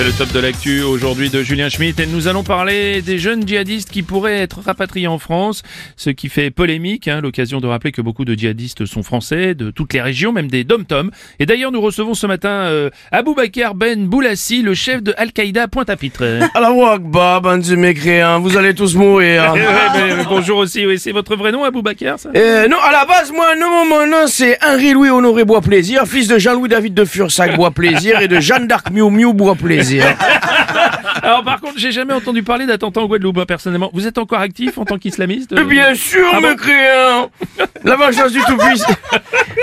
C'est le top de l'actu aujourd'hui de Julien Schmitt et nous allons parler des jeunes djihadistes qui pourraient être rapatriés en France, ce qui fait polémique, hein, l'occasion de rappeler que beaucoup de djihadistes sont français, de toutes les régions, même des dom-tom. Et d'ailleurs, nous recevons ce matin euh, Abou Bakar Ben Boulassi, le chef de Al-Qaïda Pointe-à-Pitre. Akbar, bande de mécréants, vous allez tous mourir. Eh ouais, mais, euh, bonjour aussi, oui, c'est votre vrai nom Abou Bakar ça? Euh, non, à la base, moi, non, mon nom, c'est Henri-Louis Honoré Bois Plaisir, fils de Jean-Louis David de Fursac Bois Plaisir et de Jeanne d'Arc Miu Miu Bois Plaisir. Alors par contre, j'ai jamais entendu parler d'attentat en Guadeloupe, personnellement. Vous êtes encore actif en tant qu'islamiste euh Bien sûr, Ah bon mécréants La vengeance du Tout-Puissant,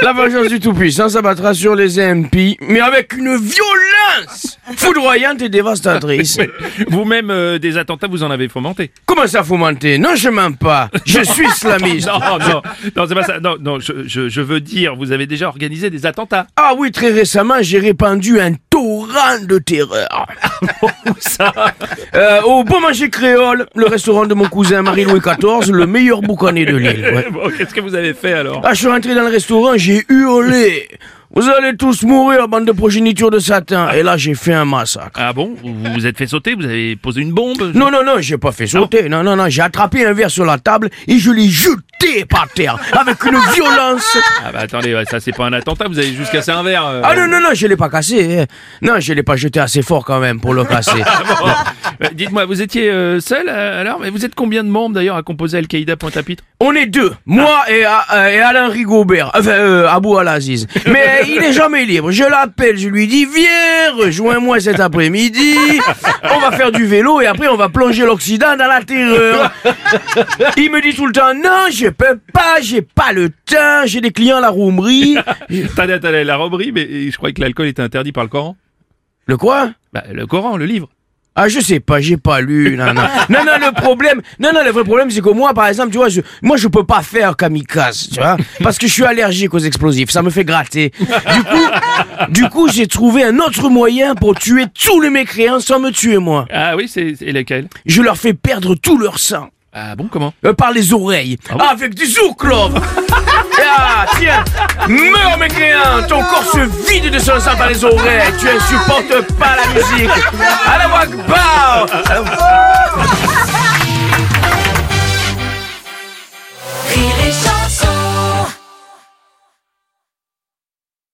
la vengeance du Tout-Puissant s'abattra sur les MP, mais avec une violence foudroyante et dévastatrice. Vous-même, euh, des attentats, vous en avez fomenté Comment ça fomenter Non, je mens pas. Je suis islamiste. Non, non, non, c'est pas ça. Non, non, je, je, je veux dire, vous avez déjà organisé des attentats. Ah oui, très récemment, j'ai répandu un torrent de terreur. Où ça Euh, au Bon Manger Créole, le restaurant de mon cousin Marie-Louis XIV, le meilleur boucané de l'île. ouais. Bon, qu'est-ce que vous avez fait alors? Ah, je suis rentré dans le restaurant, j'ai hurlé. Vous allez tous mourir, bande de progéniture de Satan. Et là, j'ai fait un massacre. Ah bon? Vous vous êtes fait sauter Vous avez posé une bombe? Non, non, non, j'ai pas fait sauter. Non, non, non, j'ai attrapé un verre sur la table et je l'ai jeté par terre avec une violence. Ah bah attendez, ouais, ça c'est pas un attentat, vous avez juste cassé un verre. euh. Ah non, non, non, je l'ai pas cassé. hein. Non, je l'ai pas jeté assez fort quand même pour le casser. Bon. Euh, Dites-moi, vous étiez euh, seul euh, alors Mais vous êtes combien de membres d'ailleurs à composer Al-Qaïda Pointe-à-Pitre On est deux, moi et, euh, et Alain Rigobert, enfin euh, Abou Al-Aziz. Mais il est jamais libre. Je l'appelle, je lui dis viens, rejoins-moi cet après-midi. On va faire du vélo et après on va plonger l'Occident dans la terreur. Il me dit tout le temps non, je peux pas, j'ai pas le temps, j'ai des clients à la roumerie. Attendez, attendez, la roberie, mais je croyais que l'alcool était interdit par le Coran. Le quoi? Bah, le Coran, le livre. Ah, je sais pas, j'ai pas lu, non, non. Non, non, le problème, non, non, le vrai problème, c'est que moi, par exemple, tu vois, je, moi, je peux pas faire kamikaze, tu vois, parce que je suis allergique aux explosifs, ça me fait gratter. Du coup, du coup, j'ai trouvé un autre moyen pour tuer tous les mécréants sans me tuer moi. Ah oui, c'est c'est lequel? Je leur fais perdre tout leur sang, Ah bon, comment? Euh, par les oreilles, bon? Avec du zouklof. Ah, tiens, meurs mécréant, ton corps se vide de son sang par les oreilles, tu insupportes pas la musique. À la